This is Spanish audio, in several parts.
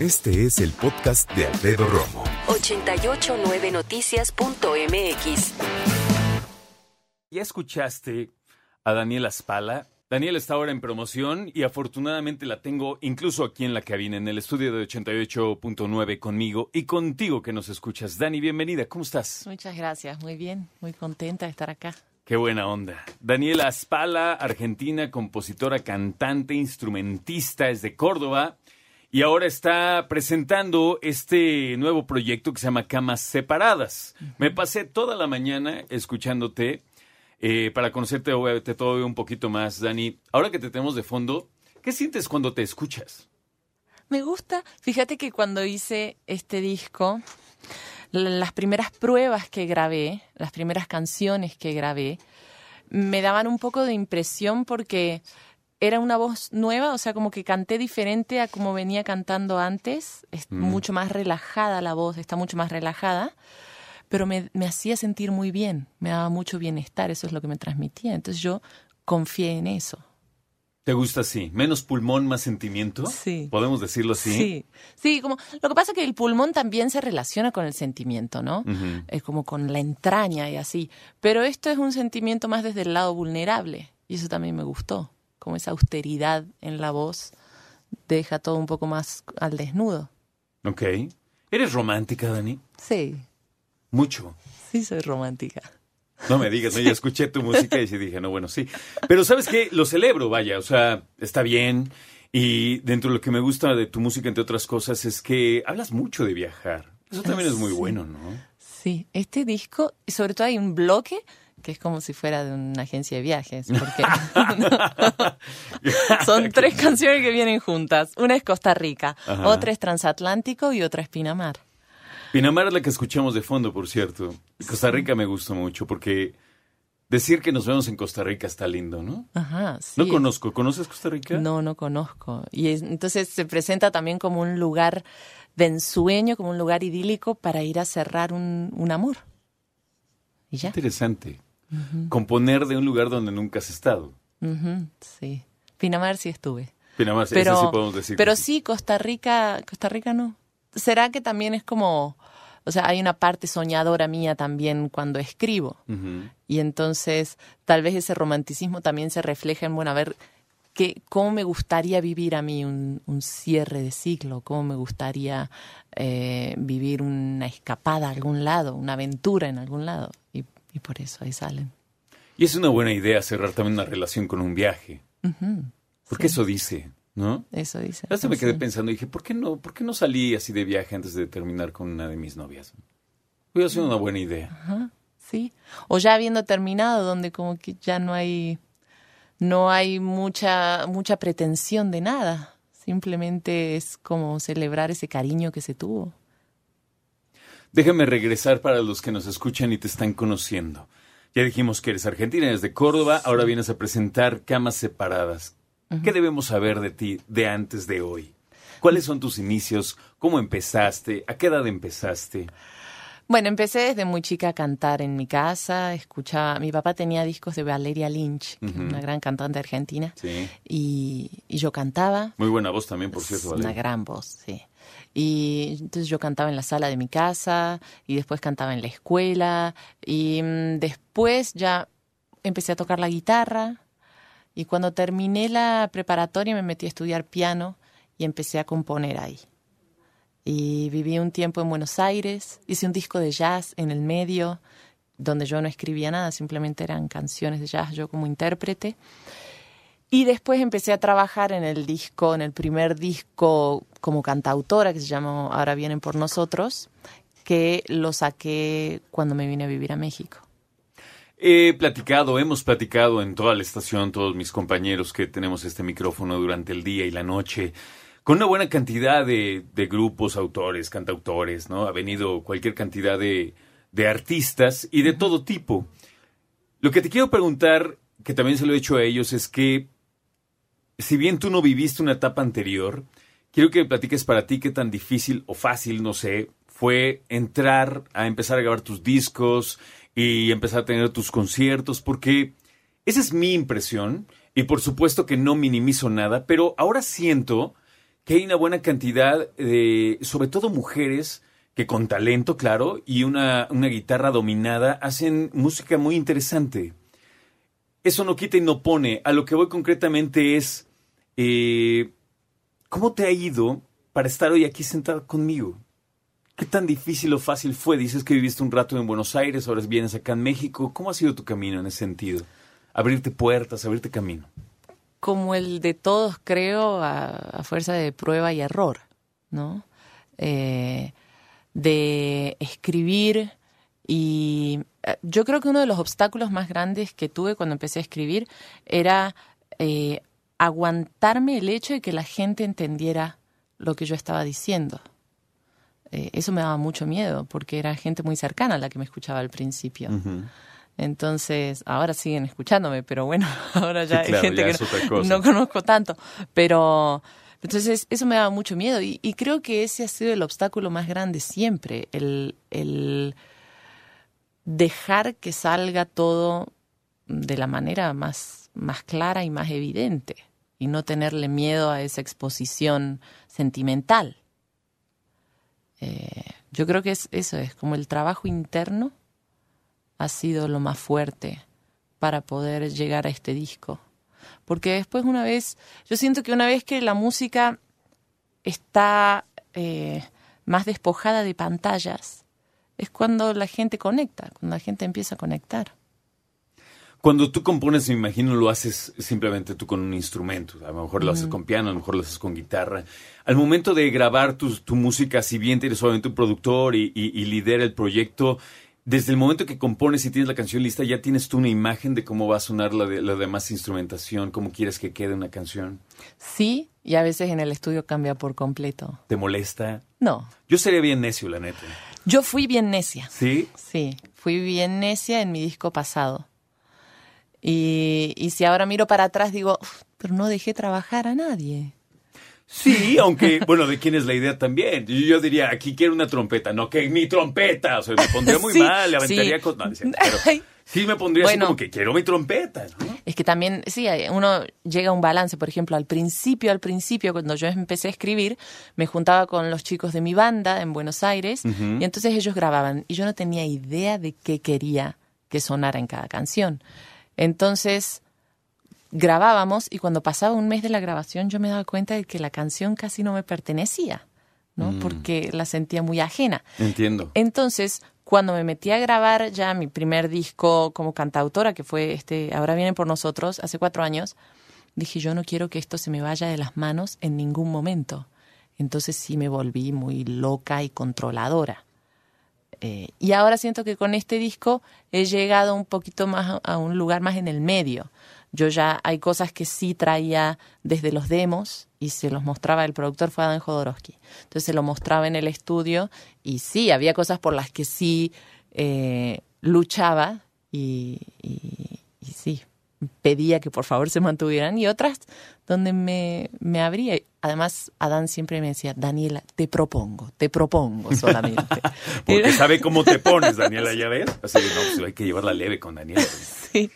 Este es el podcast de Alfredo Romo. 889noticias.mx. ¿Ya escuchaste a Daniela Spala? Daniela está ahora en promoción y afortunadamente la tengo incluso aquí en la cabina, en el estudio de 88.9 conmigo y contigo que nos escuchas. Dani, bienvenida, ¿cómo estás? Muchas gracias, muy bien, muy contenta de estar acá. Qué buena onda. Daniela Spala, argentina, compositora, cantante, instrumentista, es de Córdoba y ahora está presentando este nuevo proyecto que se llama Camas Separadas. Me pasé toda la mañana escuchándote eh, para conocerte obviamente, todo un poquito más, Dani. Ahora que te tenemos de fondo, ¿qué sientes cuando te escuchas? Me gusta, fíjate que cuando hice este disco, las primeras pruebas que grabé, las primeras canciones que grabé, me daban un poco de impresión porque era una voz nueva, o sea, como que canté diferente a como venía cantando antes, es mucho más relajada la voz, está mucho más relajada pero me, me hacía sentir muy bien, me daba mucho bienestar, eso es lo que me transmitía. Entonces yo confié en eso. ¿Te gusta así? ¿Menos pulmón, más sentimiento? Sí. ¿Podemos decirlo así? Sí. Sí, como lo que pasa es que el pulmón también se relaciona con el sentimiento, ¿no? Es como con la entraña y así. Pero esto es un sentimiento más desde el lado vulnerable. Y eso también me gustó. Como esa austeridad en la voz deja todo un poco más al desnudo. Ok. ¿Eres romántica, Dani? Sí. Mucho. Sí, soy romántica. No me digas, no, ya escuché tu música y dije, no, bueno, sí. Pero sabes qué, lo celebro, vaya, o sea, está bien. Y dentro de lo que me gusta de tu música, entre otras cosas, es que hablas mucho de viajar. Eso también es muy bueno, ¿no? Sí, este disco, sobre todo hay un bloque que es como si fuera de una agencia de viajes, porque son tres canciones que vienen juntas. Una es Costa Rica, otra es Transatlántico y otra es Pinamar. Pinamar es la que escuchamos de fondo, por cierto. Costa Rica me gustó mucho porque decir que nos vemos en Costa Rica está lindo, ¿no? Ajá, sí. No conozco. ¿Conoces Costa Rica? No, no conozco. Y entonces se presenta también como un lugar de ensueño, como un lugar idílico para ir a cerrar un, amor. Y ya. Interesante. Componer de un lugar donde nunca has estado. sí. Pinamar sí estuve. Pinamar, pero, sí podemos decir. Pero sí, Costa Rica, Costa Rica no. ¿Será que también es como, o sea, hay una parte soñadora mía también cuando escribo? Y entonces tal vez ese romanticismo también se refleja en, bueno, a ver, que, ¿cómo me gustaría vivir a mí un, cierre de ciclo? ¿Cómo me gustaría eh, vivir una escapada a algún lado, una aventura en algún lado? Y, por eso ahí salen. Y es una buena idea cerrar también una relación con un viaje. Porque eso dice, ¿no? Eso dice. Hasta me quedé pensando y dije, ¿por qué no, por qué no salí así de viaje antes de terminar con una de mis novias? Hubiera sido una buena idea. Ajá, sí. O ya habiendo terminado, donde como que ya no hay, no hay mucha, mucha pretensión de nada. Simplemente es como celebrar ese cariño que se tuvo. Déjame regresar para los que nos escuchan y te están conociendo. Ya dijimos que eres argentina, eres de Córdoba, ahora vienes a presentar Camas Separadas. ¿Qué debemos saber de ti de antes de hoy? ¿Cuáles son tus inicios? ¿Cómo empezaste? ¿A qué edad empezaste? Bueno, empecé desde muy chica a cantar en mi casa, escuchaba, mi papá tenía discos de Valeria Lynch, una gran cantante argentina, sí. y, yo cantaba. Muy buena voz también, por cierto, Valeria. Una gran voz, sí. Y entonces yo cantaba en la sala de mi casa, y después cantaba en la escuela, y mm, después ya empecé a tocar la guitarra, y cuando terminé la preparatoria me metí a estudiar piano y empecé a componer ahí. Y viví un tiempo en Buenos Aires, hice un disco de jazz en el medio, donde yo no escribía nada, simplemente eran canciones de jazz, yo como intérprete. Y después empecé a trabajar en el disco, en el primer disco como cantautora, que se llamó Ahora vienen por nosotros, que lo saqué cuando me vine a vivir a México. He platicado, hemos platicado en toda la estación, todos mis compañeros que tenemos este micrófono durante el día y la noche, con una buena cantidad de, de grupos, autores, cantautores, ¿no? Ha venido cualquier cantidad de, de artistas y de todo tipo. Lo que te quiero preguntar, que también se lo he hecho a ellos, es que si bien tú no viviste una etapa anterior, quiero que me platiques para ti qué tan difícil o fácil, no sé, fue entrar a empezar a grabar tus discos y empezar a tener tus conciertos, porque esa es mi impresión y por supuesto que no minimizo nada, pero ahora siento que hay una buena cantidad de, sobre todo mujeres, que con talento, claro, y una, una guitarra dominada, hacen música muy interesante. Eso no quita y no pone. A lo que voy concretamente es, eh, ¿cómo te ha ido para estar hoy aquí sentado conmigo? ¿Qué tan difícil o fácil fue? Dices que viviste un rato en Buenos Aires, ahora vienes acá en México. ¿Cómo ha sido tu camino en ese sentido? Abrirte puertas, abrirte camino. Como el de todos, creo, a, fuerza de prueba y error, ¿no? Eh, de escribir y eh, yo creo que uno de los obstáculos más grandes que tuve cuando empecé a escribir era eh, aguantarme el hecho de que la gente entendiera lo que yo estaba diciendo. Eso me daba mucho miedo porque era gente muy cercana a la que me escuchaba al principio. Entonces, ahora siguen escuchándome, pero bueno, ahora ya Sí, claro, hay gente ya que no, conozco tanto. Pero, entonces, eso me daba mucho miedo y, y creo que ese ha sido el obstáculo más grande siempre, el, el dejar que salga todo de la manera más, más clara y más evidente y no tenerle miedo a esa exposición sentimental. Eh, yo creo que es, eso es como el trabajo interno ha sido lo más fuerte para poder llegar a este disco. Porque después una vez, yo siento que una vez que la música está eh, más despojada de pantallas, es cuando la gente conecta, cuando la gente empieza a conectar. Cuando tú compones, me imagino, lo haces simplemente tú con un instrumento. A lo mejor lo haces con piano, a lo mejor lo haces con guitarra. Al momento de grabar tu, tu música, si bien tienes solamente un productor y, y, y lidera el proyecto, desde el momento que compones y tienes la canción lista, ya tienes tú una imagen de cómo va a sonar la, de, la demás instrumentación, cómo quieres que quede una canción. Sí, y a veces en el estudio cambia por completo. ¿Te molesta? No, Yo sería bien necio, la neta. yo fui bien necia. ¿Sí? Sí, fui bien necia en mi disco pasado. Y, y si ahora miro para atrás digo, "Uf, pero no dejé trabajar a nadie. Sí, aunque, bueno, ¿de quién es la idea también? Yo, yo diría, aquí quiero una trompeta. No, que mi trompeta. O sea, me pondría muy Sí, mal, le aventaría sí. No, pero sí me pondría así como que quiero mi trompeta, ¿no? Es que también, sí, uno llega a un balance. Por ejemplo, al principio, al principio, cuando yo empecé a escribir, me juntaba con los chicos de mi banda en Buenos Aires y entonces ellos grababan y yo no tenía idea de qué quería que sonara en cada canción. Entonces grabábamos y cuando pasaba un mes de la grabación yo me daba cuenta de que la canción casi no me pertenecía, ¿no? Porque la sentía muy ajena. Entiendo. Entonces, cuando me metí a grabar ya mi primer disco como cantautora, que fue este, Ahora vienen por nosotros, hace cuatro años, dije, yo no quiero que esto se me vaya de las manos en ningún momento. Entonces sí me volví muy loca y controladora. Eh, y ahora siento que con este disco he llegado un poquito más a, a un lugar más en el medio. Yo ya hay cosas que sí traía desde los demos y se los mostraba el productor fue Adán Jodorowsky. Entonces se lo mostraba en el estudio y sí, había cosas por las que sí eh, luchaba y, y- y sí, pedía que por favor se mantuvieran y otras donde me, me abría. Además, Adán siempre me decía, Daniela, te propongo, te propongo solamente. Porque sabe cómo te pones, Daniela, ya ves. Así de, no, pues hay que llevarla leve con Daniela. Sí.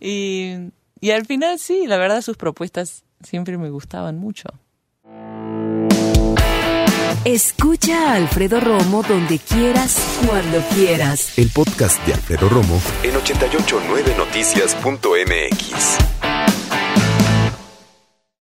Y, y al final sí, la verdad sus propuestas siempre me gustaban mucho. Escucha a Alfredo Romo donde quieras, cuando quieras. El podcast de Alfredo Romo en 889noticias.mx.